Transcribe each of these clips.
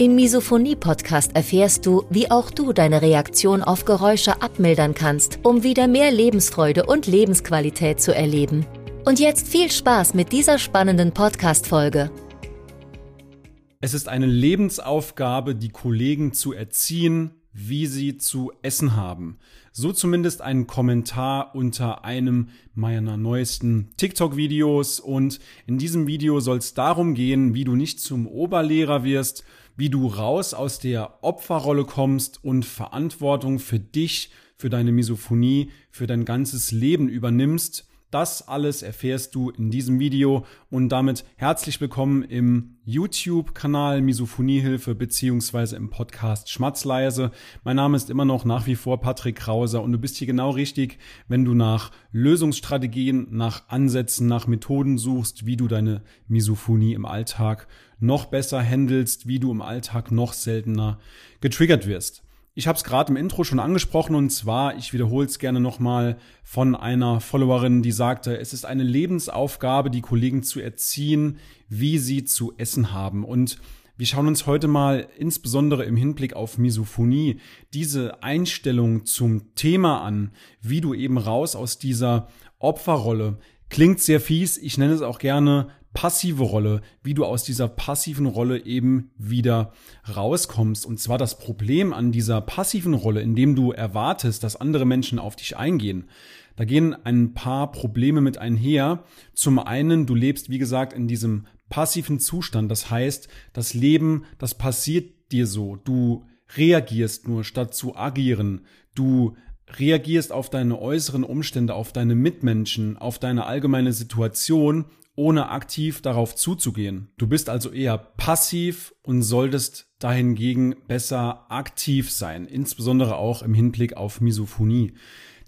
Im Misophonie-Podcast erfährst du, wie auch du deine Reaktion auf Geräusche abmildern kannst, um wieder mehr Lebensfreude und Lebensqualität zu erleben. Und jetzt viel Spaß mit dieser spannenden Podcast-Folge. Es ist eine Lebensaufgabe, die Kollegen zu erziehen, wie sie zu essen haben. So zumindest ein Kommentar unter einem meiner neuesten TikTok-Videos. Und in diesem Video soll es darum gehen, wie du nicht zum Oberlehrer wirst, wie du raus aus der Opferrolle kommst und Verantwortung für dich, für deine Misophonie, für dein ganzes Leben übernimmst. Das alles erfährst du in diesem Video und damit herzlich willkommen im YouTube-Kanal Misophoniehilfe beziehungsweise im Podcast Schmatzleise. Mein Name ist immer noch nach wie vor Patrick Krauser und du bist hier genau richtig, wenn du nach Lösungsstrategien, nach Ansätzen, nach Methoden suchst, wie du deine Misophonie im Alltag noch besser handelst, wie du im Alltag noch seltener getriggert wirst. Ich habe es gerade im Intro schon angesprochen und zwar, ich wiederhole es gerne nochmal von einer Followerin, die sagte, es ist eine Lebensaufgabe, die Kollegen zu erziehen, wie sie zu essen haben. Und wir schauen uns heute mal insbesondere im Hinblick auf Misophonie diese Einstellung zum Thema an, wie du eben raus aus dieser Opferrolle. Klingt sehr fies, ich nenne es auch gerne passive Rolle, wie du aus dieser passiven Rolle eben wieder rauskommst. Und zwar das Problem an dieser passiven Rolle, indem du erwartest, dass andere Menschen auf dich eingehen. Da gehen ein paar Probleme mit einher. Zum einen, du lebst, wie gesagt, in diesem passiven Zustand. Das heißt, das Leben, das passiert dir so. Du reagierst nur statt zu agieren. Du reagierst auf deine äußeren Umstände, auf deine Mitmenschen, auf deine allgemeine Situation ohne aktiv darauf zuzugehen. Du bist also eher passiv und solltest dahingegen besser aktiv sein, insbesondere auch im Hinblick auf Misophonie.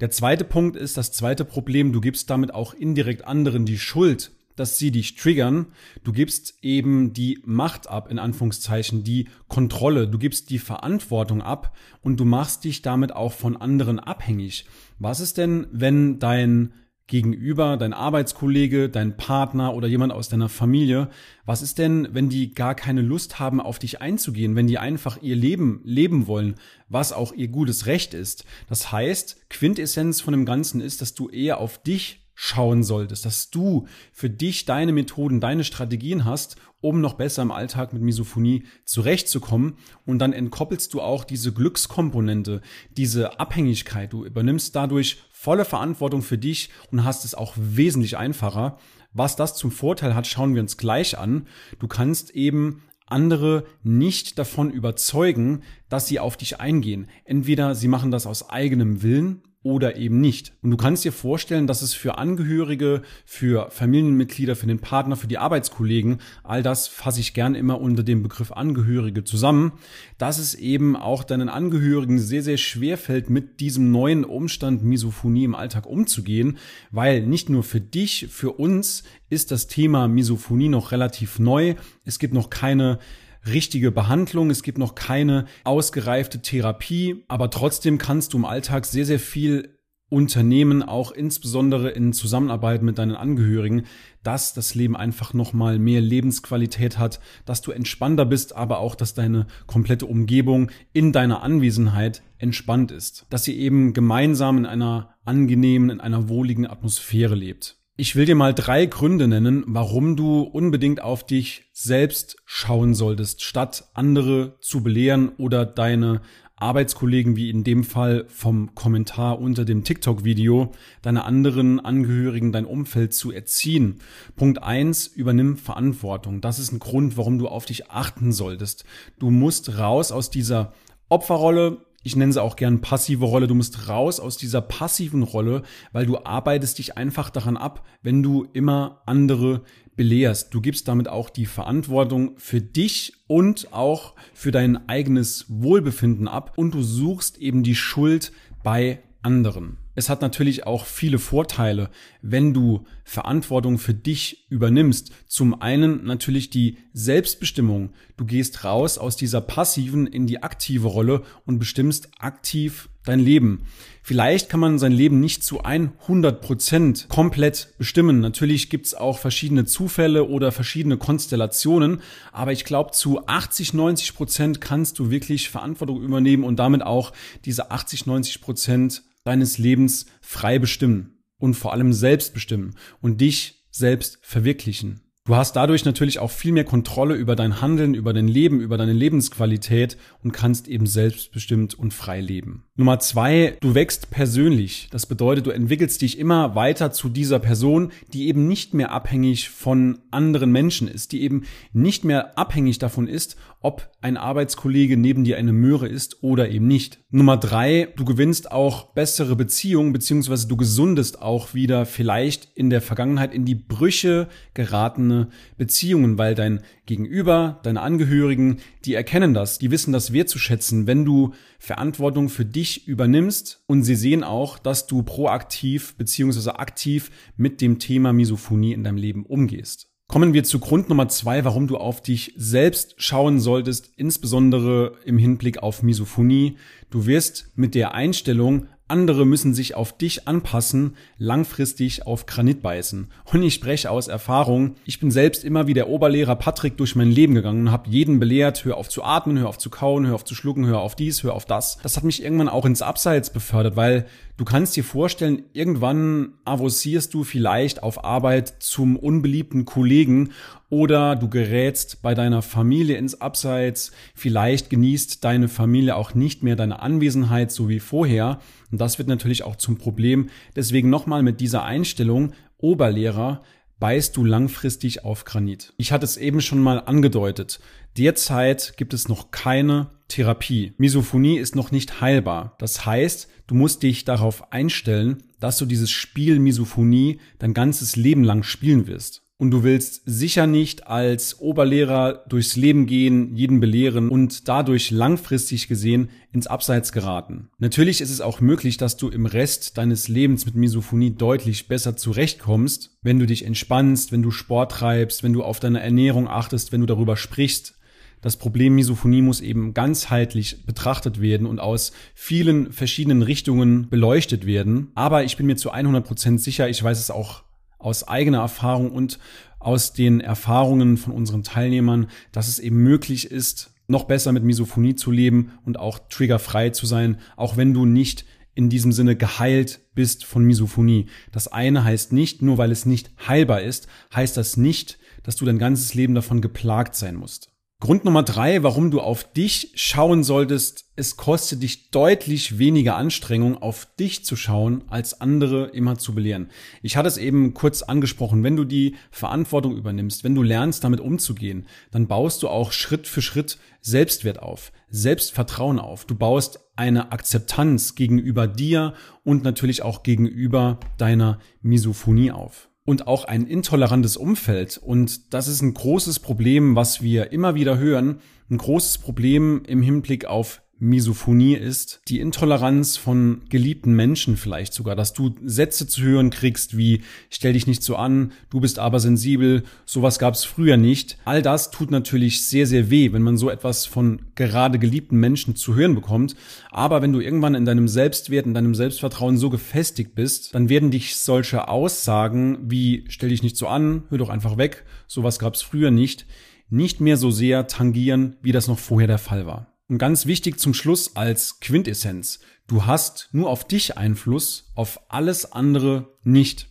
Der zweite Punkt ist das zweite Problem, du gibst damit auch indirekt anderen die Schuld, dass sie dich triggern. Du gibst eben die Macht ab, in Anführungszeichen, die Kontrolle, du gibst die Verantwortung ab und du machst dich damit auch von anderen abhängig. Was ist denn, wenn dein Gegenüber, dein Arbeitskollege, dein Partner oder jemand aus deiner Familie. Was ist denn, wenn die gar keine Lust haben, auf dich einzugehen, wenn die einfach ihr Leben leben wollen, was auch ihr gutes Recht ist? Das heißt, Quintessenz von dem Ganzen ist, dass du eher auf dich schauen solltest, dass du für dich deine Methoden, deine Strategien hast, um noch besser im Alltag mit Misophonie zurechtzukommen. Und dann entkoppelst du auch diese Glückskomponente, diese Abhängigkeit. Du übernimmst dadurch volle Verantwortung für dich und hast es auch wesentlich einfacher. Was das zum Vorteil hat, schauen wir uns gleich an. Du kannst eben andere nicht davon überzeugen, dass sie auf dich eingehen. Entweder sie machen das aus eigenem Willen oder eben nicht. Und du kannst dir vorstellen, dass es für Angehörige, für Familienmitglieder, für den Partner, für die Arbeitskollegen, all das fasse ich gern immer unter dem Begriff Angehörige zusammen, dass es eben auch deinen Angehörigen sehr, sehr schwer fällt, mit diesem neuen Umstand Misophonie im Alltag umzugehen, weil nicht nur für dich, für uns ist das Thema Misophonie noch relativ neu. Es gibt noch keine richtige Behandlung, es gibt noch keine ausgereifte Therapie, aber trotzdem kannst du im Alltag sehr, sehr viel unternehmen, auch insbesondere in Zusammenarbeit mit deinen Angehörigen, dass das Leben einfach nochmal mehr Lebensqualität hat, dass du entspannter bist, aber auch, dass deine komplette Umgebung in deiner Anwesenheit entspannt ist, dass ihr eben gemeinsam in einer angenehmen, in einer wohligen Atmosphäre lebt. Ich will dir mal drei Gründe nennen, warum du unbedingt auf dich selbst schauen solltest, statt andere zu belehren oder deine Arbeitskollegen, wie in dem Fall vom Kommentar unter dem TikTok-Video, deine anderen Angehörigen, dein Umfeld zu erziehen. Punkt eins: übernimm Verantwortung. Das ist ein Grund, warum du auf dich achten solltest. Du musst raus aus dieser Opferrolle, ich nenne sie auch gern passive Rolle. Du musst raus aus dieser passiven Rolle, weil du arbeitest dich einfach daran ab, wenn du immer andere belehrst. Du gibst damit auch die Verantwortung für dich und auch für dein eigenes Wohlbefinden ab und du suchst eben die Schuld bei anderen. Es hat natürlich auch viele Vorteile, wenn du Verantwortung für dich übernimmst. Zum einen natürlich die Selbstbestimmung. Du gehst raus aus dieser passiven in die aktive Rolle und bestimmst aktiv dein Leben. Vielleicht kann man sein Leben nicht zu 100 Prozent komplett bestimmen. Natürlich gibt's auch verschiedene Zufälle oder verschiedene Konstellationen, aber ich glaube, zu 80, 90 Prozent kannst du wirklich Verantwortung übernehmen und damit auch diese 80, 90 Prozent deines Lebens frei bestimmen und vor allem selbst bestimmen und dich selbst verwirklichen. Du hast dadurch natürlich auch viel mehr Kontrolle über dein Handeln, über dein Leben, über deine Lebensqualität und kannst eben selbstbestimmt und frei leben. Nummer zwei, du wächst persönlich. Das bedeutet, du entwickelst dich immer weiter zu dieser Person, die eben nicht mehr abhängig von anderen Menschen ist, die eben nicht mehr abhängig davon ist, ob ein Arbeitskollege neben dir eine Möhre ist oder eben nicht. Nummer drei, du gewinnst auch bessere Beziehungen, beziehungsweise du gesundest auch wieder vielleicht in der Vergangenheit in die Brüche geratene Beziehungen, weil dein Gegenüber, deine Angehörigen, die erkennen das, die wissen das wertzuschätzen, wenn du Verantwortung für dich übernimmst und sie sehen auch, dass du proaktiv beziehungsweise aktiv mit dem Thema Misophonie in deinem Leben umgehst. Kommen wir zu Grund Nummer zwei, warum du auf dich selbst schauen solltest, insbesondere im Hinblick auf Misophonie. Du wirst mit der Einstellung, andere müssen sich auf dich anpassen, langfristig auf Granit beißen. Und ich spreche aus Erfahrung. Ich bin selbst immer wie der Oberlehrer Patrick durch mein Leben gegangen und habe jeden belehrt, hör auf zu atmen, hör auf zu kauen, hör auf zu schlucken, hör auf dies, hör auf das. Das hat mich irgendwann auch ins Abseits befördert, weil du kannst dir vorstellen, irgendwann avancierst du vielleicht auf Arbeit zum unbeliebten Kollegen oder du gerätst bei deiner Familie ins Abseits, vielleicht genießt deine Familie auch nicht mehr deine Anwesenheit so wie vorher und das wird natürlich auch zum Problem. Deswegen nochmal mit dieser Einstellung, Oberlehrer, beißt du langfristig auf Granit. Ich hatte es eben schon mal angedeutet. Derzeit gibt es noch keine Therapie. Misophonie ist noch nicht heilbar. Das heißt, du musst dich darauf einstellen, dass du dieses Spiel Misophonie dein ganzes Leben lang spielen wirst. Und du willst sicher nicht als Oberlehrer durchs Leben gehen, jeden belehren und dadurch langfristig gesehen ins Abseits geraten. Natürlich ist es auch möglich, dass du im Rest deines Lebens mit Misophonie deutlich besser zurechtkommst, wenn du dich entspannst, wenn du Sport treibst, wenn du auf deine Ernährung achtest, wenn du darüber sprichst. Das Problem Misophonie muss eben ganzheitlich betrachtet werden und aus vielen verschiedenen Richtungen beleuchtet werden. Aber ich bin mir zu 100 Prozent sicher, ich weiß es auch aus eigener Erfahrung und aus den Erfahrungen von unseren Teilnehmern, dass es eben möglich ist, noch besser mit Misophonie zu leben und auch triggerfrei zu sein, auch wenn du nicht in diesem Sinne geheilt bist von Misophonie. Das eine heißt nicht, nur weil es nicht heilbar ist, heißt das nicht, dass du dein ganzes Leben davon geplagt sein musst. Grund Nummer drei, warum du auf dich schauen solltest, es kostet dich deutlich weniger Anstrengung, auf dich zu schauen, als andere immer zu belehren. Ich hatte es eben kurz angesprochen, wenn du die Verantwortung übernimmst, wenn du lernst, damit umzugehen, dann baust du auch Schritt für Schritt Selbstwert auf, Selbstvertrauen auf. Du baust eine Akzeptanz gegenüber dir und natürlich auch gegenüber deiner Misophonie auf und auch ein intolerantes Umfeld. Und das ist ein großes Problem, was wir immer wieder hören. Ein großes Problem im Hinblick auf Misophonie ist, die Intoleranz von geliebten Menschen vielleicht sogar, dass du Sätze zu hören kriegst wie stell dich nicht so an, du bist aber sensibel, sowas gab es früher nicht. All das tut natürlich sehr, sehr weh, wenn man so etwas von gerade geliebten Menschen zu hören bekommt. Aber wenn du irgendwann in deinem Selbstwert, in deinem Selbstvertrauen so gefestigt bist, dann werden dich solche Aussagen wie stell dich nicht so an, hör doch einfach weg, sowas gab es früher nicht, nicht mehr so sehr tangieren, wie das noch vorher der Fall war. Und ganz wichtig zum Schluss als Quintessenz. Du hast nur auf dich Einfluss, auf alles andere nicht.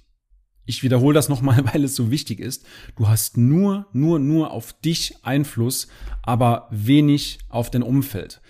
Ich wiederhole das nochmal, weil es so wichtig ist. Du hast nur, nur, nur auf dich Einfluss, aber wenig auf dein Umfeld.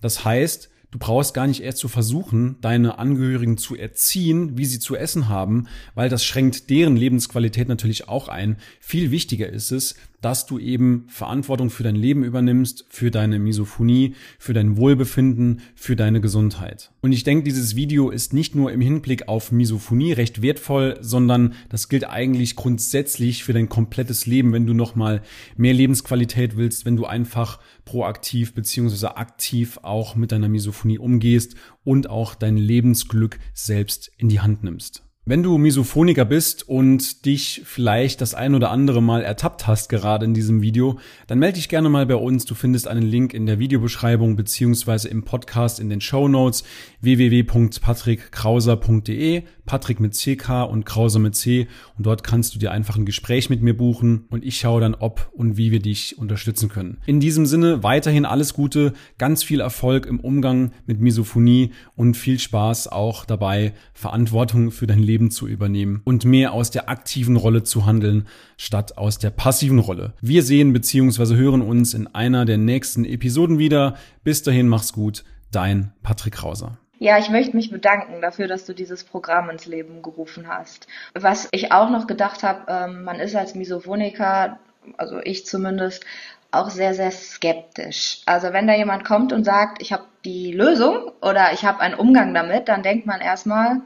Das heißt, Du brauchst gar nicht erst zu versuchen, deine Angehörigen zu erziehen, wie sie zu essen haben, weil das schränkt deren Lebensqualität natürlich auch ein. Viel wichtiger ist es, dass du eben Verantwortung für dein Leben übernimmst, für deine Misophonie, für dein Wohlbefinden, für deine Gesundheit. Und ich denke, dieses Video ist nicht nur im Hinblick auf Misophonie recht wertvoll, sondern das gilt eigentlich grundsätzlich für dein komplettes Leben, wenn du nochmal mehr Lebensqualität willst, wenn du einfach proaktiv beziehungsweise aktiv auch mit deiner Misophonie umgehst und auch dein Lebensglück selbst in die Hand nimmst. Wenn du Misophoniker bist und dich vielleicht das ein oder andere Mal ertappt hast gerade in diesem Video, dann melde dich gerne mal bei uns. Du findest einen Link in der Videobeschreibung beziehungsweise im Podcast in den Show Notes www.patrickkrauser.de Patrick mit CK und Krauser mit C und dort kannst du dir einfach ein Gespräch mit mir buchen und ich schaue dann, ob und wie wir dich unterstützen können. In diesem Sinne weiterhin alles Gute, ganz viel Erfolg im Umgang mit Misophonie und viel Spaß auch dabei, Verantwortung für dein Leben Leben zu übernehmen und mehr aus der aktiven Rolle zu handeln, statt aus der passiven Rolle. Wir sehen bzw. hören uns in einer der nächsten Episoden wieder. Bis dahin mach's gut, dein Patrick Krauser. Ja, ich möchte mich bedanken dafür, dass du dieses Programm ins Leben gerufen hast. Was ich auch noch gedacht habe, ähm, man ist als Misophoniker, also ich zumindest, auch sehr, sehr skeptisch. Also wenn da jemand kommt und sagt, ich habe die Lösung oder ich habe einen Umgang damit, dann denkt man erstmal,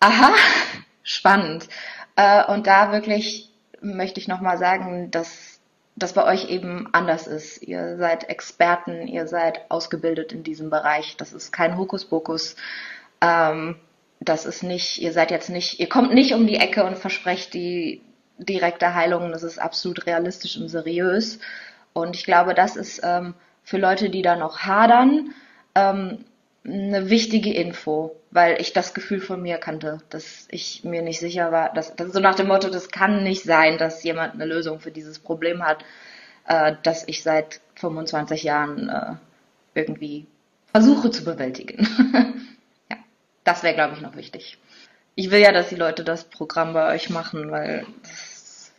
Aha, spannend. Äh, und da wirklich möchte ich nochmal sagen, dass das bei euch eben anders ist. Ihr seid Experten, ihr seid ausgebildet in diesem Bereich. Das ist kein Hokuspokus. Ähm, das ist nicht, ihr seid jetzt nicht, ihr kommt nicht um die Ecke und versprecht die direkte Heilung. Das ist absolut realistisch und seriös. Und ich glaube, das ist ähm, für Leute, die da noch hadern, ähm, eine wichtige Info, weil ich das Gefühl von mir kannte, dass ich mir nicht sicher war, dass, dass so nach dem Motto, das kann nicht sein, dass jemand eine Lösung für dieses Problem hat, äh, das ich seit 25 Jahren äh, irgendwie versuche zu bewältigen. ja, das wäre, glaube ich, noch wichtig. Ich will ja, dass die Leute das Programm bei euch machen, weil das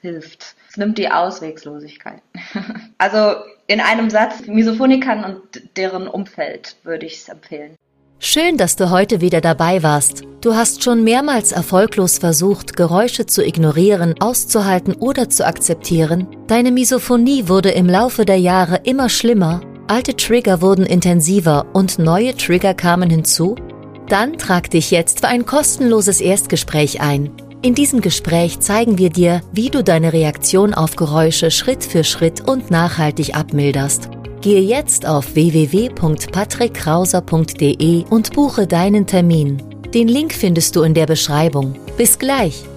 hilft. Es nimmt die Auswegslosigkeit. also in einem Satz, Misophonikern und deren Umfeld würde ich es empfehlen. Schön, dass du heute wieder dabei warst. Du hast schon mehrmals erfolglos versucht, Geräusche zu ignorieren, auszuhalten oder zu akzeptieren. Deine Misophonie wurde im Laufe der Jahre immer schlimmer, alte Trigger wurden intensiver und neue Trigger kamen hinzu? Dann trag dich jetzt für ein kostenloses Erstgespräch ein. In diesem Gespräch zeigen wir dir, wie du deine Reaktion auf Geräusche Schritt für Schritt und nachhaltig abmilderst. Gehe jetzt auf www.patrickkrauser.de und buche deinen Termin. Den Link findest du in der Beschreibung. Bis gleich!